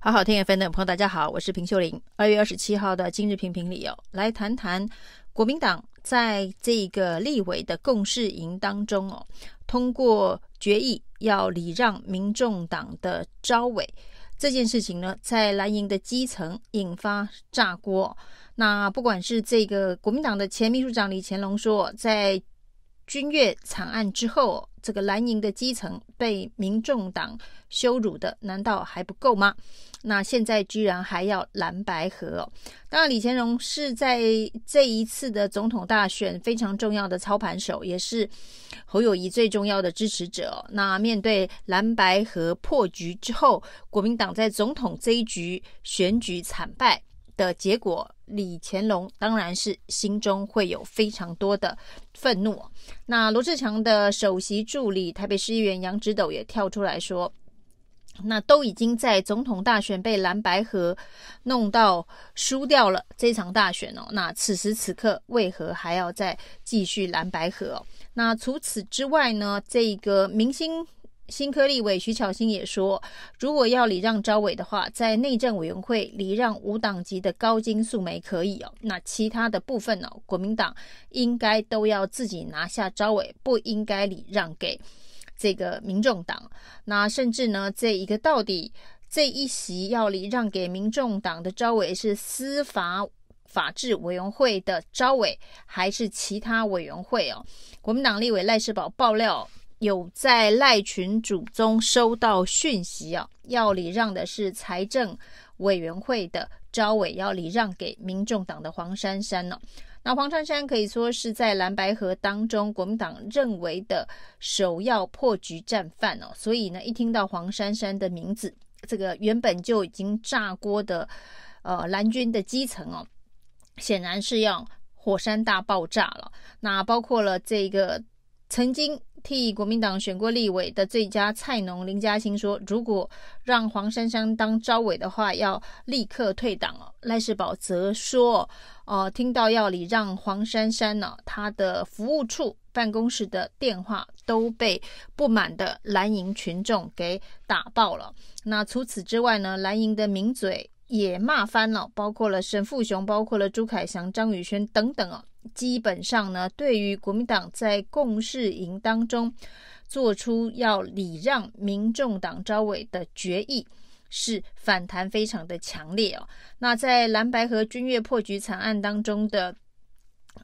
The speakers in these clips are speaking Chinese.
好好听 FM 的朋友，大家好，我是平秀玲。二月二十七号的今日评评里哦，来谈谈国民党在这个立委的共事营当中哦，通过决议要礼让民众党的招委这件事情呢，在蓝营的基层引发炸锅。那不管是这个国民党的前秘书长李乾龙说，在军乐惨案之后，这个蓝营的基层被民众党羞辱的，难道还不够吗？那现在居然还要蓝白合！当然，李乾龙是在这一次的总统大选非常重要的操盘手，也是侯友谊最重要的支持者。那面对蓝白合破局之后，国民党在总统这一局选举惨败的结果，李乾隆当然是心中会有非常多的愤怒。那罗志强的首席助理台北市议员杨植斗也跳出来说。那都已经在总统大选被蓝白河弄到输掉了这场大选哦。那此时此刻为何还要再继续蓝白河？那除此之外呢？这个明星新科立委徐巧芯也说，如果要礼让招委的话，在内政委员会礼让无党籍的高金素梅可以哦。那其他的部分呢？国民党应该都要自己拿下招委，不应该礼让给。这个民众党，那甚至呢，这一个到底这一席要礼让给民众党的招委是司法法制委员会的招委，还是其他委员会哦？国民党立委赖士葆爆料，有在赖群组中收到讯息啊，要礼让的是财政委员会的召委，要礼让给民众党的黄珊珊呢、哦。那黄珊珊可以说是在蓝白河当中，国民党认为的首要破局战犯哦。所以呢，一听到黄珊珊的名字，这个原本就已经炸锅的呃蓝军的基层哦，显然是要火山大爆炸了。那包括了这个曾经替国民党选过立委的最佳菜农林嘉欣说，如果让黄珊珊当招委的话，要立刻退党哦。赖世宝则说。哦，听到要礼让黄珊珊呢，他的服务处办公室的电话都被不满的蓝营群众给打爆了。那除此之外呢，蓝营的名嘴也骂翻了，包括了沈富雄，包括了朱凯翔、张宇轩等等哦。基本上呢，对于国民党在共事营当中做出要礼让民众党招委的决议。是反弹非常的强烈哦。那在蓝白河军乐破局惨案当中的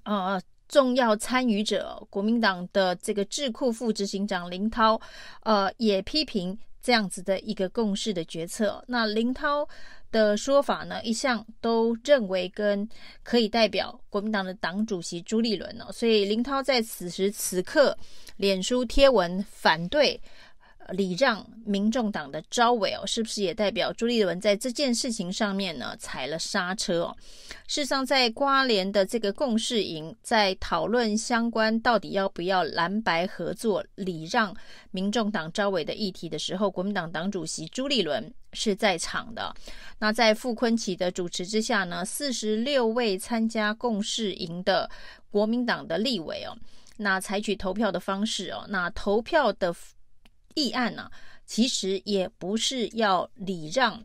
呃重要参与者，国民党的这个智库副执行长林涛，呃也批评这样子的一个共识的决策。那林涛的说法呢，一向都认为跟可以代表国民党的党主席朱立伦哦，所以林涛在此时此刻脸书贴文反对。礼让民众党的招委哦，是不是也代表朱立伦在这件事情上面呢踩了刹车哦？事实上，在花莲的这个共事营，在讨论相关到底要不要蓝白合作礼让民众党招委的议题的时候，国民党党主席朱立伦是在场的。那在傅昆萁的主持之下呢，四十六位参加共事营的国民党的立委哦，那采取投票的方式哦，那投票的。议案呢、啊，其实也不是要礼让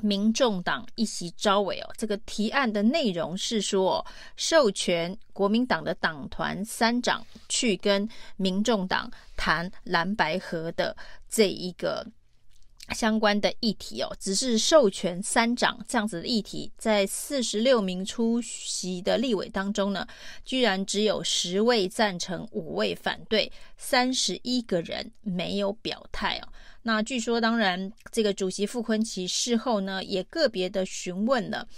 民众党一席召委哦。这个提案的内容是说，授权国民党的党团三长去跟民众党谈蓝白河的这一个。相关的议题哦，只是授权三长这样子的议题，在四十六名出席的立委当中呢，居然只有十位赞成，五位反对，三十一个人没有表态哦。那据说，当然这个主席傅昆萁事后呢，也个别的询问了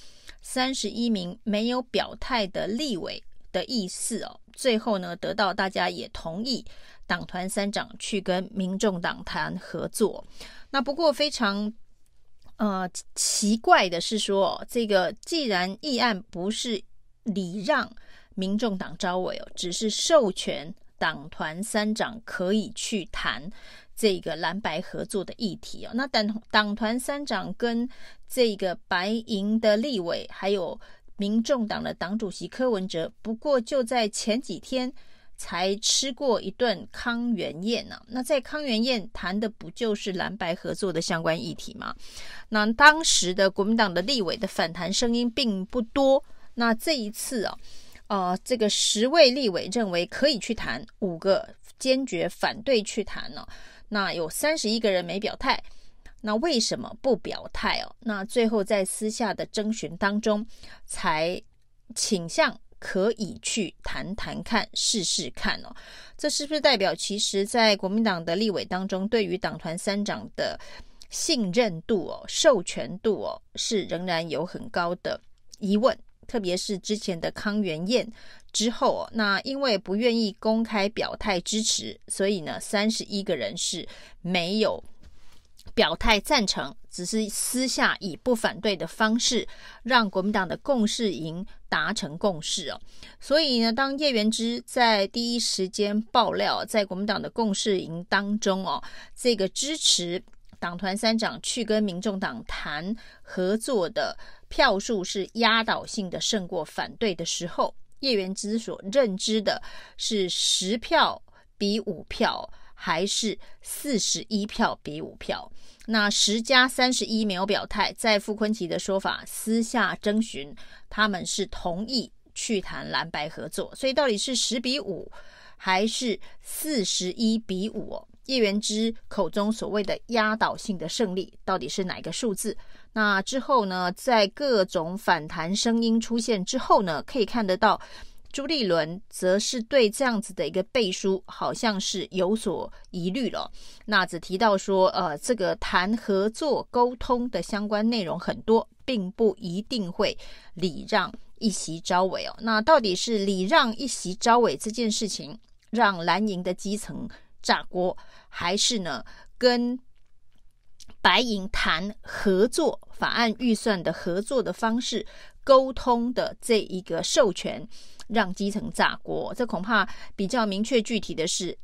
三十一名没有表态的立委的意思哦。最后呢，得到大家也同意，党团三长去跟民众党谈合作。那不过非常呃奇怪的是说，这个既然议案不是礼让民众党招委哦，只是授权党团三长可以去谈这个蓝白合作的议题哦。那党党团三长跟这个白营的立委，还有民众党的党主席柯文哲，不过就在前几天。才吃过一顿康园宴呢、那在康园宴谈的不就是蓝白合作的相关议题吗？那当时的国民党的立委的反弹声音并不多。那这一次啊，呃，这个十位立委认为可以去谈，五个坚决反对去谈呢、那有三十一个人没表态。那为什么不表态哦？那最后在私下的征询当中，才倾向可以去谈谈看、试试看哦。这是不是代表，其实，在国民党的立委当中，对于党团三长的信任度哦、授权度哦，是仍然有很高的疑问。特别是之前的康园宴之后哦，那因为不愿意公开表态支持，所以呢，三十一个人是没有。表态赞成，只是私下以不反对的方式，让国民党的共识营达成共识哦。所以呢，当叶元之在第一时间爆料，在国民党的共识营当中哦，这个支持党团三长去跟民众党谈合作的票数是压倒性的胜过反对的时候，叶元之所认知的是十票比五票。还是四十一票比五票，那十加三十一没有表态。在傅崐萁的说法，私下征询，他们是同意去谈蓝白合作。所以到底是十比五，还是四十一比五？叶元之口中所谓的压倒性的胜利，到底是哪一个数字？那之后呢，在各种反弹声音出现之后呢，可以看得到。朱立伦则是对这样子的一个背书，好像是有所疑虑了。那只提到说，呃，这个谈合作沟通的相关内容很多，并不一定会礼让一席召委哦。那到底是礼让一席召委这件事情让蓝营的基层炸锅，还是呢跟白银谈合作法案预算的合作的方式沟通的这一个授权？让基层炸锅，这恐怕比较明确具体的是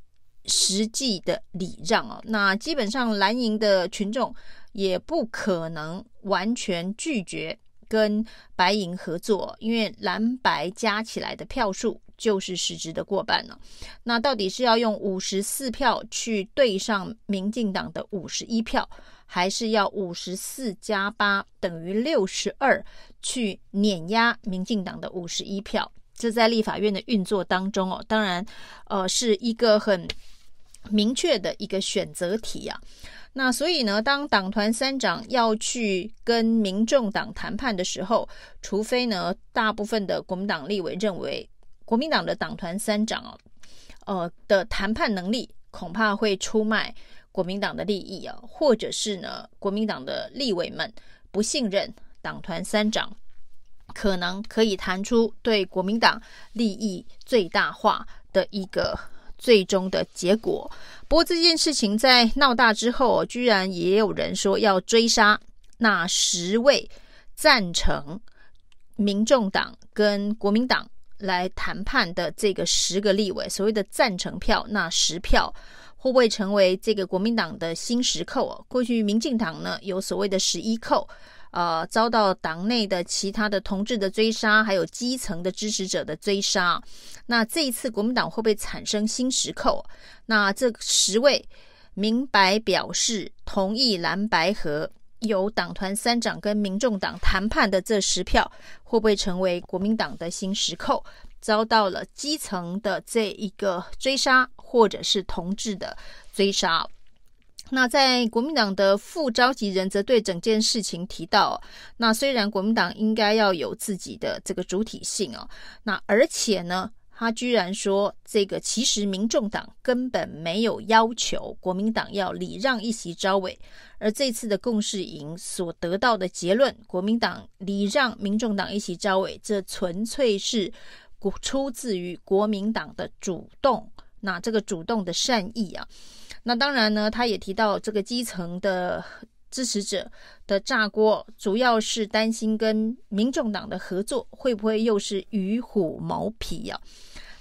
实际的礼让哦。那基本上蓝营的群众也不可能完全拒绝跟白银合作，因为蓝白加起来的票数就是实质的过半了。那到底是要用五十四票去对上民进党的五十一票，还是要五十四加八等于六十二去碾压民进党的五十一票？这在立法院的运作当中哦，当然，呃，是一个很明确的一个选择题啊。那所以呢，当党团三长要去跟民众党谈判的时候，除非呢，大部分的国民党立委认为国民党的党团三长哦，呃的谈判能力恐怕会出卖国民党的利益啊，或者是呢，国民党的立委们不信任党团三长。可能可以谈出对国民党利益最大化的一个最终的结果。不过这件事情在闹大之后，居然也有人说要追杀那十位赞成民众党跟国民党来谈判的这个十个立委，所谓的赞成票那十票会不会成为这个国民党的新十扣？过去民进党呢有所谓的十一扣。呃，遭到党内的其他的同志的追杀，还有基层的支持者的追杀。那这一次国民党会不会产生新十扣？那这十位明白表示同意蓝白合，由党团三长跟民众党谈判的这十票，会不会成为国民党的新十扣？遭到了基层的这一个追杀，或者是同志的追杀？那在国民党的副召集人则对整件事情提到，那虽然国民党应该要有自己的这个主体性哦，那而且呢，他居然说这个其实民众党根本没有要求国民党要礼让一席招委，而这次的共识营所得到的结论，国民党礼让民众党一席招委，这纯粹是出自于国民党的主动，那这个主动的善意啊。那当然呢，他也提到这个基层的支持者的炸锅，主要是担心跟民众党的合作会不会又是与虎谋皮啊？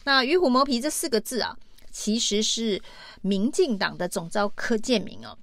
那与虎谋皮这四个字啊，其实是民进党的总召柯建铭啊，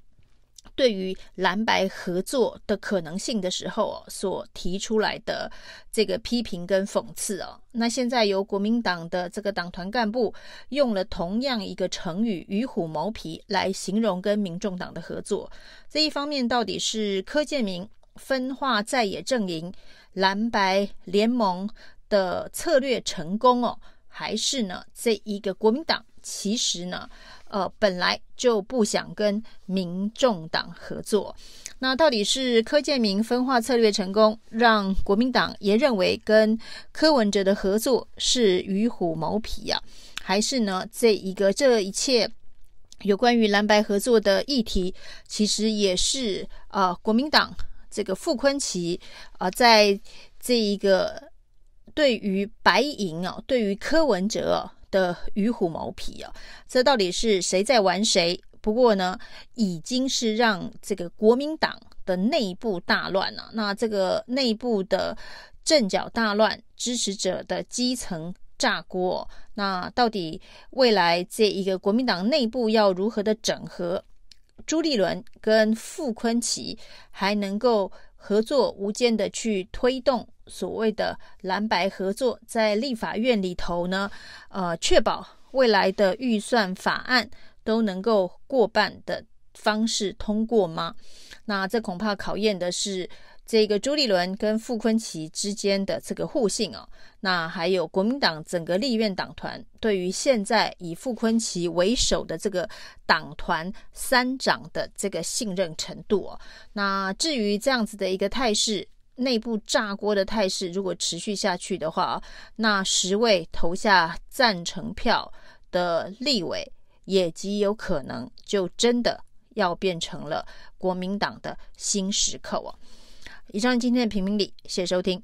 对于蓝白合作的可能性的时候哦，所提出来的这个批评跟讽刺哦，那现在由国民党的这个党团干部用了同样一个成语“与虎谋皮”来形容跟民众党的合作，这一方面到底是柯建铭分化在野阵营、蓝白联盟的策略成功哦，还是呢这一个国民党其实呢？呃，本来就不想跟民众党合作，那到底是柯建铭分化策略成功，让国民党也认为跟柯文哲的合作是与虎谋皮呀、啊？还是呢，这一个这一切有关于蓝白合作的议题，其实也是啊、国民党这个傅昆萁啊，在这一个对于白银啊，对于柯文哲、啊。的与虎谋皮啊，这到底是谁在玩谁？不过呢，已经是让这个国民党的内部大乱了。那这个内部的阵脚大乱，支持者的基层炸锅。那到底未来这一个国民党内部要如何的整合？朱立伦跟傅昆萁还能够合作无间的去推动？所谓的蓝白合作，在立法院里头呢，呃，确保未来的预算法案都能够过半的方式通过吗？那这恐怕考验的是这个朱立伦跟傅昆奇之间的这个互信哦。那还有国民党整个立院党团对于现在以傅昆奇为首的这个党团三长的这个信任程度哦。那至于这样子的一个态势。内部炸锅的态势如果持续下去的话，那十位投下赞成票的立委也极有可能就真的要变成了国民党的新时刻哦。以上今天的评评理，谢谢收听。